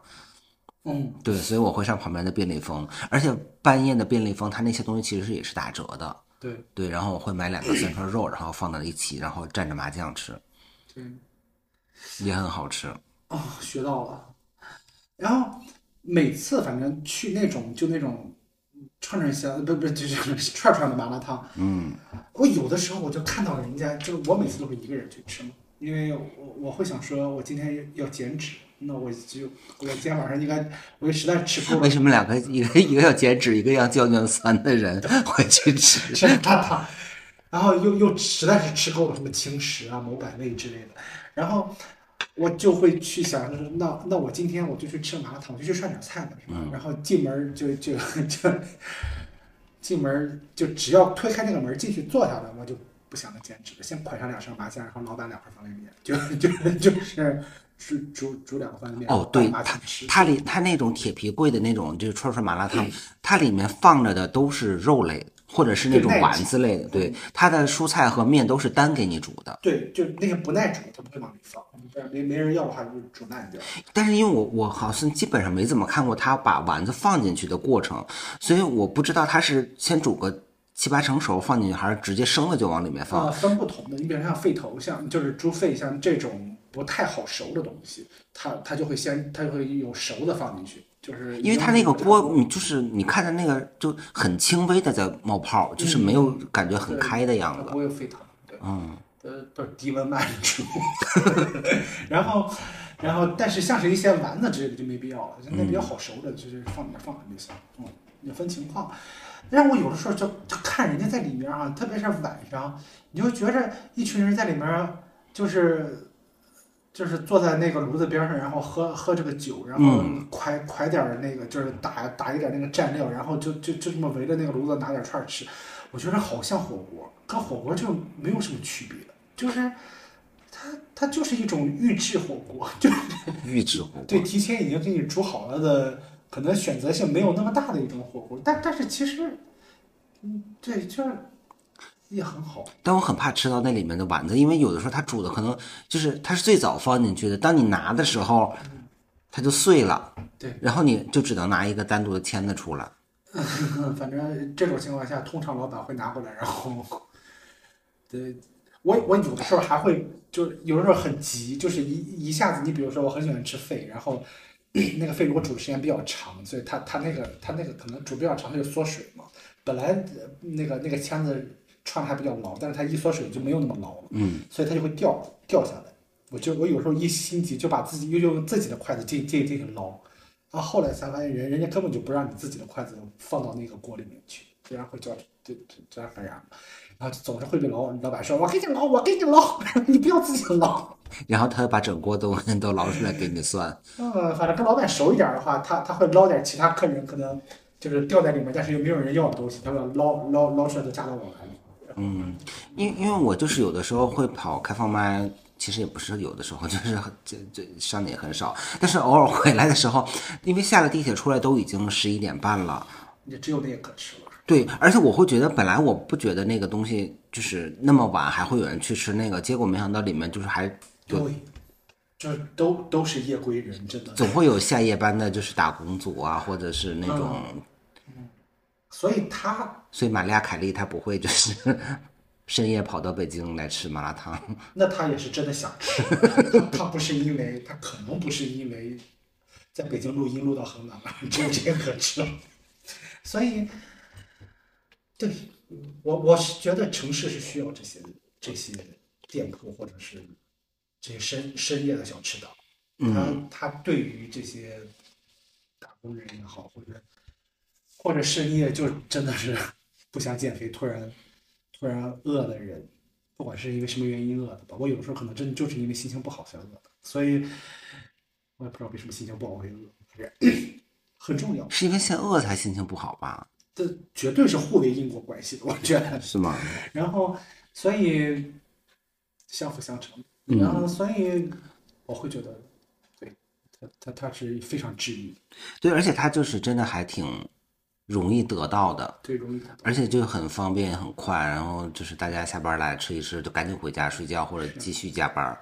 嗯，对，所以我会上旁边的便利蜂，而且半夜的便利蜂，它那些东西其实是也是打折的。对对，然后我会买两个三串肉，然后放到一起，然后蘸着麻酱吃，对。也很好吃。哦，学到了。然后每次反正去那种就那种串串香，不不就是串串的麻辣烫，嗯，我有的时候我就看到人家，就我每次都是一个人去吃嘛，因为我我会想说，我今天要减脂，那我就我今天晚上应该，我实在吃够了为，什么两个一个一个要减脂，一个要降尿酸的人 <laughs> 会去吃？吃麻辣烫，然后又又实在是吃够了什么轻食啊、某百味之类的，然后我就会去想，就是那那我今天我就去吃麻辣烫，我就去涮点菜吧，是吧？然后进门就就就进门就只要推开那个门进去坐下来，我就不想着减脂了，先捆上两勺麻酱，然后老板两块方便面，就就就是煮煮煮两个方便面，哦，对，它。它里它那种铁皮柜的那种就是串串麻辣烫，它里面放着的都是肉类或者是那种丸子类的，对，它的蔬菜和面都是单给你煮的。对，就那些不耐煮，它不会往里放，没没人要的话就煮烂掉。但是因为我我好像基本上没怎么看过他把丸子放进去的过程，所以我不知道他是先煮个七八成熟放进去，还是直接生了就往里面放。呃，分不同的，你比如像肺头，像就是猪肺，像这种不太好熟的东西，它它就会先它就会有熟的放进去，就是因为它那个锅，你就是你看着那个就很轻微的在冒泡，就是没有感觉很开的样子。不会沸腾，对，嗯，呃，不是低温慢煮，<laughs> 然后然后，但是像是一些丸子之类的就没必要了，就那比较好熟的，就是放里面放就行。嗯，也分情况。但是我有的时候就就看人家在里面啊、特别是晚上，你就觉着一群人在里面，就是就是坐在那个炉子边上，然后喝喝这个酒，然后嗯。快快点儿那个就是打打一点那个蘸料，然后就就就这么围着那个炉子拿点串儿吃，我觉得好像火锅，跟火锅就没有什么区别，就是它它就是一种预制火锅，就是 <laughs> 预制火锅。对，提前已经给你煮好了的，可能选择性没有那么大的一种火锅，但但是其实，嗯，对，就是也很好。但我很怕吃到那里面的丸子，因为有的时候它煮的可能就是它是最早放进去的，当你拿的时候，它就碎了，对，然后你就只能拿一个单独的签子出来。嗯，<laughs> 反正这种情况下，通常老板会拿回来，然后，<laughs> 对，我我有的时候还会，就有的时候很急，就是一一下子，你比如说我很喜欢吃肺，然后 <clears throat> 那个肺如果煮的时间比较长，所以它它那个它那个可能煮比较长，它就缩水嘛。本来呃那个那个签子串的还比较牢，但是它一缩水就没有那么牢了，嗯，所以它就会掉掉下来。我就我有时候一心急就把自己又用自己的筷子进进进行捞，然后后来才发现人人家根本就不让你自己的筷子放到那个锅里面去，这样会叫这这这样很然，然后总是会被老老板说，我给你捞，我给你捞，<laughs> 你不要自己捞。然后他把整锅都 <laughs> 都捞出来给你算。嗯，<laughs> 反正跟老板熟一点的话，他他会捞点其他客人可能就是掉在里面，但是又没有人要的东西，他会捞捞捞出来都加到我碗里。嗯，因因为我就是有的时候会跑开放麦，其实也不是有的时候，<laughs> 就是这这上的也很少，但是偶尔回来的时候，因为下了地铁出来都已经十一点半了。也只有那个可吃了。对，而且我会觉得，本来我不觉得那个东西就是那么晚还会有人去吃那个，结果没想到里面就是还对，就是都都是夜归人，真的。总会有下夜班的，就是打工族啊，或者是那种，所以他所以玛利亚凯莉她不会就是 <laughs> 深夜跑到北京来吃麻辣烫。那他也是真的想吃，他不是因为他可能不是因为在北京录音录到很晚了，只有这个可吃了，所以，对我我是觉得城市是需要这些这些店铺或者是这些深深夜的小吃的，嗯，他他对于这些打工人也好，或者或者深夜就真的是 <laughs> 不想减肥，突然突然饿的人，不管是因为什么原因饿的吧，我有的时候可能真的就是因为心情不好才饿的，所以我也不知道为什么心情不好会饿，<clears throat> 很重要，是因为先饿才心情不好吧？这绝对是互为因果关系的，我觉得。是吗？<laughs> 然后，所以相辅相成，嗯然后所以我会觉得，对他他他是非常治愈，对，而且他就是真的还挺容易得到的。对容易。而且就很方便很快，然后就是大家下班来吃一吃，就赶紧回家睡觉或者继续加班。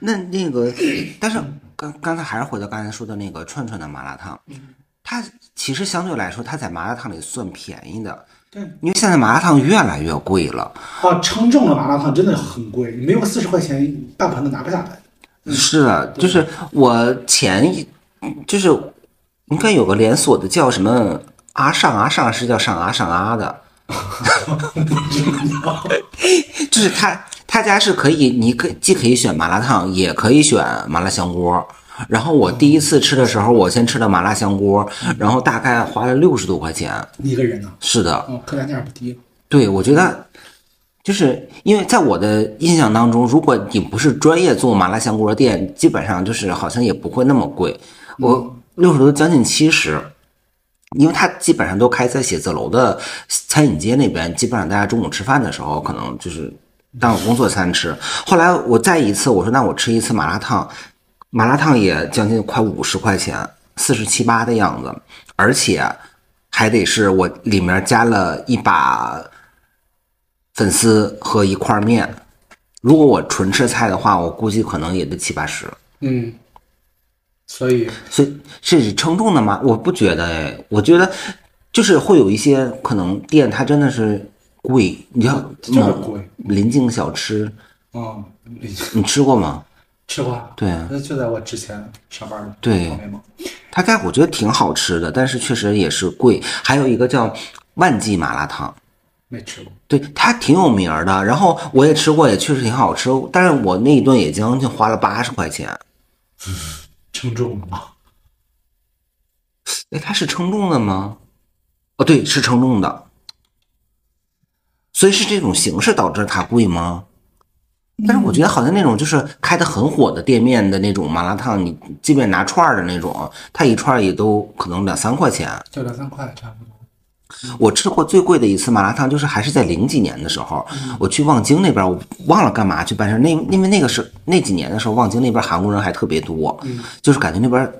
那那个，但是刚刚才还是回到刚才说的那个串串的麻辣烫，它其实相对来说，它在麻辣烫里算便宜的，对因为现在麻辣烫越来越贵了。啊，称重的麻辣烫真的很贵，你没有四十块钱半盘都拿不下来。是啊，就是我前一就是应该有个连锁的叫什么阿上阿上是叫上阿上阿的，<laughs> 就是他他家是可以，你可既可以选麻辣烫，也可以选麻辣香锅。然后我第一次吃的时候，我先吃的麻辣香锅，然后大概花了六十多块钱。一个人呢，是的，哦，客单价不低。对，我觉得就是因为在我的印象当中，如果你不是专业做麻辣香锅店，基本上就是好像也不会那么贵。我六十多将近七十，因为它基本上都开在写字楼的餐饮街那边，基本上大家中午吃饭的时候可能就是当工作餐吃。后来我再一次我说那我吃一次麻辣烫，麻辣烫也将近快五十块钱，四十七八的样子，而且还得是我里面加了一把粉丝和一块面。如果我纯吃菜的话，我估计可能也得七八十。嗯，所以所以是称重的吗？我不觉得哎，我觉得就是会有一些可能店它真的是贵，你像就是贵临近小吃，嗯，你吃过吗？吃过，对，那就在我之前上班的对旁边嘛。他家我觉得挺好吃的，但是确实也是贵。还有一个叫万记麻辣烫，没吃过，对，它挺有名儿的。然后我也吃过，也确实挺好吃。但是我那一顿也将近花了八十块钱。<laughs> 称重的吗？哎，它是称重的吗？哦，对，是称重的。所以是这种形式导致它贵吗？但是我觉得好像那种就是开的很火的店面的那种麻辣烫，你即便拿串儿的那种，它一串儿也都可能两三块钱。就两三块差不多。我吃过最贵的一次麻辣烫，就是还是在零几年的时候，我去望京那边，我忘了干嘛去办事。那因为那个是那几年的时候，望京那边韩国人还特别多，就是感觉那边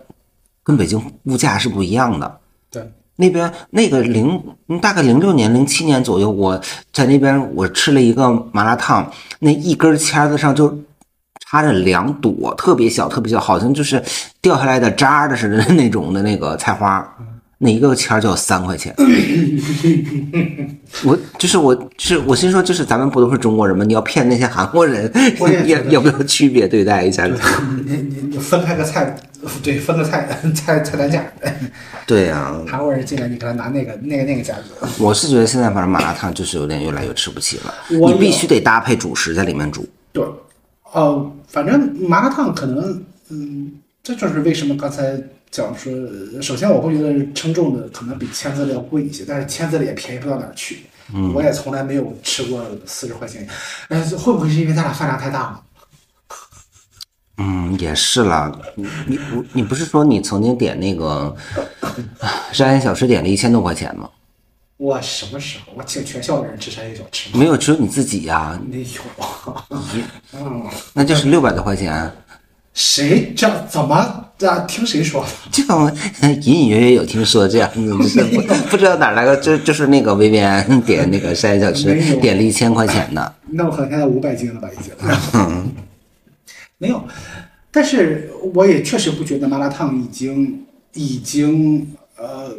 跟北京物价是不一样的。对，那边那个零嗯大概零六年、零七年左右，我在那边我吃了一个麻辣烫，那一根签子上就插着两朵特别小、特别小，好像就是掉下来的渣的似的那种的那个菜花，那一个签儿就要三块钱。我就是我，就是我心说，就是咱们不都是中国人吗？你要骗那些韩国人 <laughs> 要要不要区别对待一下？你你你分开个菜，对，分个菜菜菜单价。对呀、<laughs> 韩国人进来，你给他拿那个那个那个价格。我是觉得现在反正麻辣烫就是有点越来越吃不起了，你必须得搭配主食在里面煮。对，呃，反正麻辣烫可能，嗯，这就是为什么刚才讲说，首先我会觉得称重的可能比签字的要贵一些，但是签字的也便宜不到哪儿去。嗯，我也从来没有吃过四十块钱，呃，会不会是因为咱俩饭量太大了？嗯，也是啦。你你你你不是说你曾经点那个山野小吃点了一千多块钱吗？我什么时候？我请全校的人吃山野小吃吗？没有，只有你自己呀、没有。嗯，那就是六百多块钱。谁这怎么这？听谁说的？这种隐隐约约有听说这样不知道哪来个，就就是那个薇薇安点那个山野小吃点了一千块钱的。那我可能现在五百斤了吧，已经。没有，但是我也确实不觉得麻辣烫已经已经呃，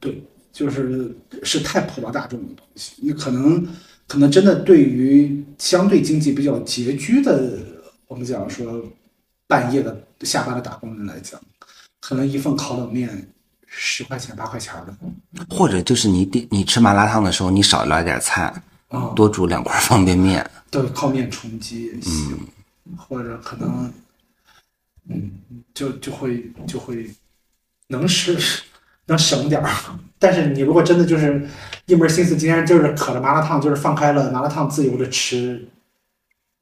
对，就是是太普罗大众的东西。你可能可能真的对于相对经济比较拮据的，我们讲说半夜的下班的打工人来讲，可能一份烤冷面十块钱八块钱的，或者就是你点你吃麻辣烫的时候，你少来点菜，啊多煮两块方便面。对，靠面充饥也行，或者可能，嗯，就就会就会能吃能省点儿。但是你如果真的就是一门心思，今天就是渴了麻辣烫，就是放开了麻辣烫自由的吃，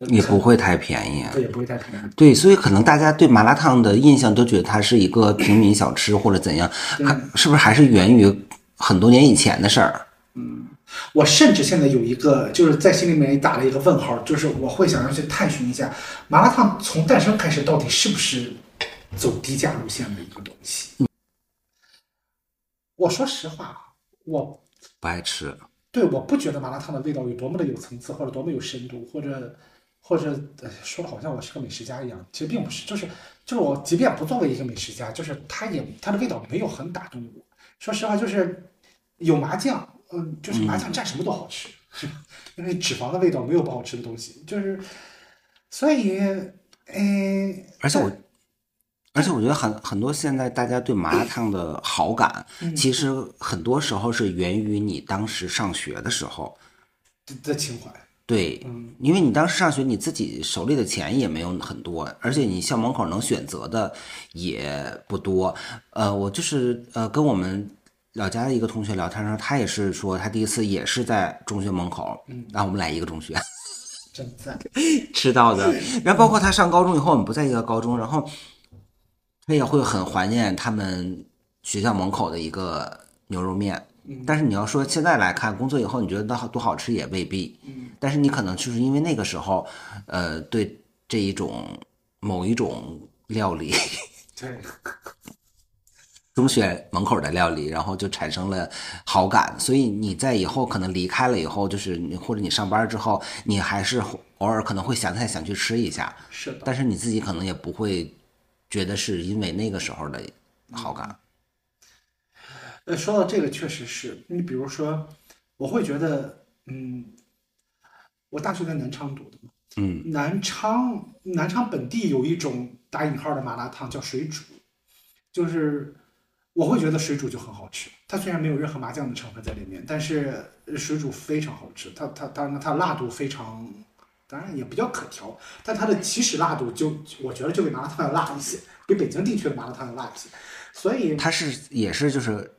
也不会太便宜。对，也不会太便宜。对，所以可能大家对麻辣烫的印象都觉得它是一个平民小吃或者怎样，还是不是还是源于很多年以前的事儿？嗯我甚至现在有一个，就是在心里面打了一个问号，就是我会想要去探寻一下，麻辣烫从诞生开始到底是不是走低价路线的一个东西。我说实话，啊我不爱吃。对我不觉得麻辣烫的味道有多么的有层次，或者多么有深度，或者或者、呃、说的好像我是个美食家一样，其实并不是，就是就是我即便不作为一个美食家，就是它也它的味道没有很打动我。说实话，就是有麻酱，嗯，就是麻酱蘸什么都好吃？<laughs> 因为脂肪的味道没有不好吃的东西，就是所以，呃，而且我，而且我觉得很很多现在大家对麻辣烫的好感，其实很多时候是源于你当时上学的时候。的的情怀，对，因为你当时上学，你自己手里的钱也没有很多，而且你校门口能选择的也不多。呃，我就是呃跟我们老家的一个同学聊天的时，他也是说他第一次也是在中学门口，然后我们俩一个中学 <laughs> 真赞。<laughs> 吃到的，然后包括他上高中以后，我们不在一个高中，然后他也会很怀念他们学校门口的一个牛肉面。但是你要说现在来看，工作以后你觉得多好多好吃也未必。但是你可能就是因为那个时候，呃，对这一种某一种料理，对，<laughs> 中学门口的料理，然后就产生了好感，所以你在以后可能离开了以后，就是你或者你上班之后，你还是偶尔可能会想起来想去吃一下，是的。但是你自己可能也不会觉得是因为那个时候的好感。呃，说到这个，确实是你比如说，我会觉得，嗯，我大学在南昌读的嘛，嗯，南昌南昌本地有一种打引号的麻辣烫叫水煮，就是我会觉得水煮就很好吃。它虽然没有任何麻酱的成分在里面，但是水煮非常好吃。它它当然它辣度非常，当然也比较可调，但它的起始辣度就我觉得就比麻辣烫要辣一些，比北京地区的麻辣烫要辣一些，所以它是也是就是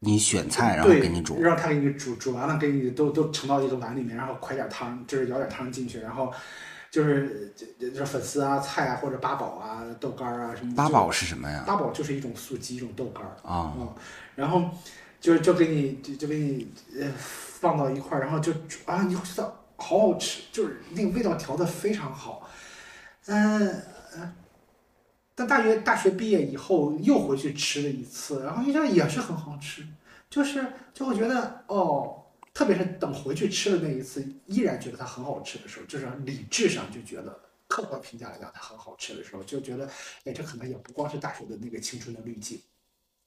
你选菜然后给你煮，让他给你煮，煮完了给你都都盛到一个碗里面，然后㧟点汤，就是舀点汤进去，然后就是就就是粉丝啊、菜啊或者八宝啊、豆干儿啊什么。八宝是什么呀？八宝就是一种素鸡，一种豆干儿啊嗯，然后就就给你就就给你呃放到一块儿，然后就煮啊，你会觉得好好吃，就是那个味道调的非常好。嗯呃，但大学大学毕业以后又回去吃了一次，然后一觉得也是很好吃，就是就会觉得哦，特别是等回去吃的那一次，依然觉得它很好吃的时候，就是理智上就觉得。客观评价来讲，它很好吃的时候，就觉得，哎，这可能也不光是大学的那个青春的滤镜，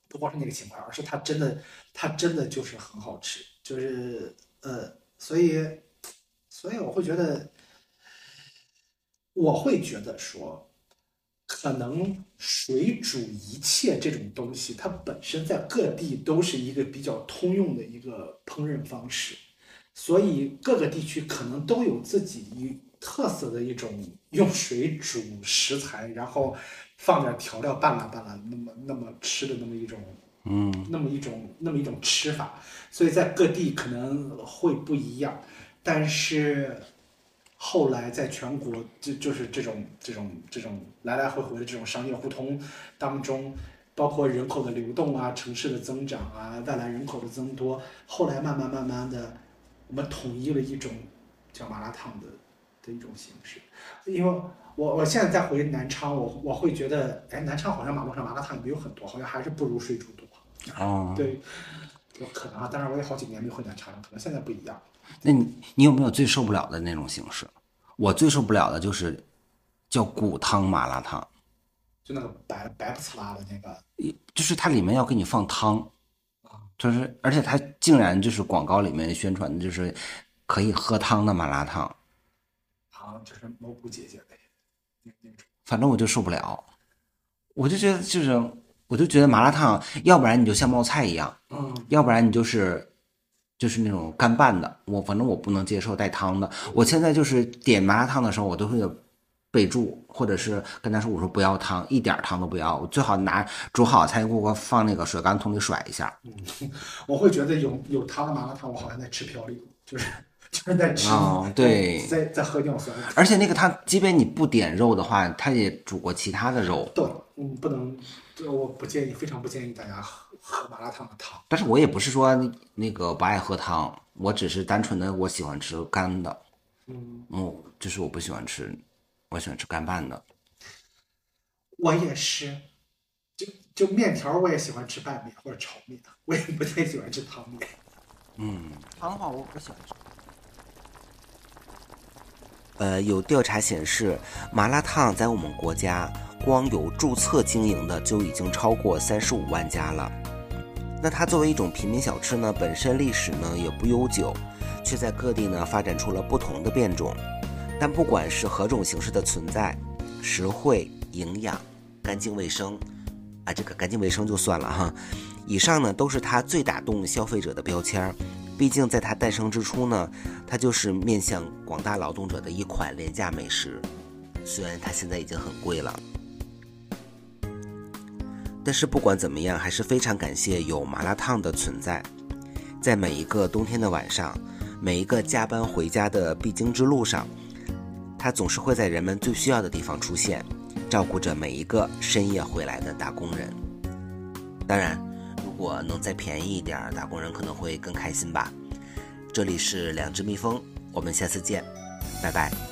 不光是那个情况，而是它真的，它真的就是很好吃，就是呃，所以，所以我会觉得，我会觉得说，可能水煮一切这种东西，它本身在各地都是一个比较通用的一个烹饪方式，所以各个地区可能都有自己一特色的一种用水煮食材，然后放点调料拌拉拌拉，那么那么吃的那么一种，嗯，那么一种那么一种吃法，所以在各地可能会不一样，但是后来在全国就就是这种这种这种来来回回的这种商业互通当中，包括人口的流动啊、城市的增长啊、外来人口的增多，后来慢慢慢慢的，我们统一了一种叫麻辣烫的的一种形式。因为我我现在再回南昌，我我会觉得，哎，南昌好像马路上麻辣烫也没有很多，好像还是不如水煮多。哦，对，有可能啊，当然我也好几年没回南昌了，可能现在不一样。那你你有没有最受不了的那种形式？我最受不了的就是叫骨汤麻辣烫，就那个白白不呲啦的那个，就是它里面要给你放汤，就是而且它竟然就是广告里面宣传的就是可以喝汤的麻辣烫，好像就是蘑菇姐姐的那那种。反正我就受不了，我就觉得就是我就觉得麻辣烫，要不然你就像冒菜一样，嗯，要不然你就是就是那种干拌的，我反正我不能接受带汤的。我现在就是点麻辣烫的时候，我都会有备注，或者是跟他说我说不要汤，一点汤都不要，我最好拿煮好菜给我放那个水干桶里甩一下。我会觉得有有汤的麻辣烫，我好像在吃嘌呤，就是就是在吃，哦对 <laughs> 在在喝尿酸。而且那个它，即便你不点肉的话，它也煮过其他的肉，对，嗯，不能，这我不建议，非常不建议大家喝喝麻辣烫的汤。但是我也不是说那个不爱喝汤，我只是单纯的我喜欢吃干的，嗯，嗯，就是我不喜欢吃，我喜欢吃干拌的。我也是，就就面条我也喜欢吃拌面或者炒面，我也不太喜欢吃汤面。嗯，汤的话我不喜欢吃。呃，有调查显示，麻辣烫在我们国家光有注册经营的就已经超过三十五万家了。那它作为一种平民小吃呢，本身历史呢也不悠久，却在各地呢发展出了不同的变种。但不管是何种形式的存在，实惠、营养、干净卫生，啊，这个干净卫生就算了哈。以上呢都是它最打动消费者的标签儿。毕竟在它诞生之初呢，它就是面向广大劳动者的一款廉价美食。虽然它现在已经很贵了，但是不管怎么样，还是非常感谢有麻辣烫的存在。在每一个冬天的晚上，每一个加班回家的必经之路上，它总是会在人们最需要的地方出现，照顾着每一个深夜回来的打工人。当然。如果能再便宜一点，打工人可能会更开心吧。这里是两只蜜蜂，我们下次见，拜拜。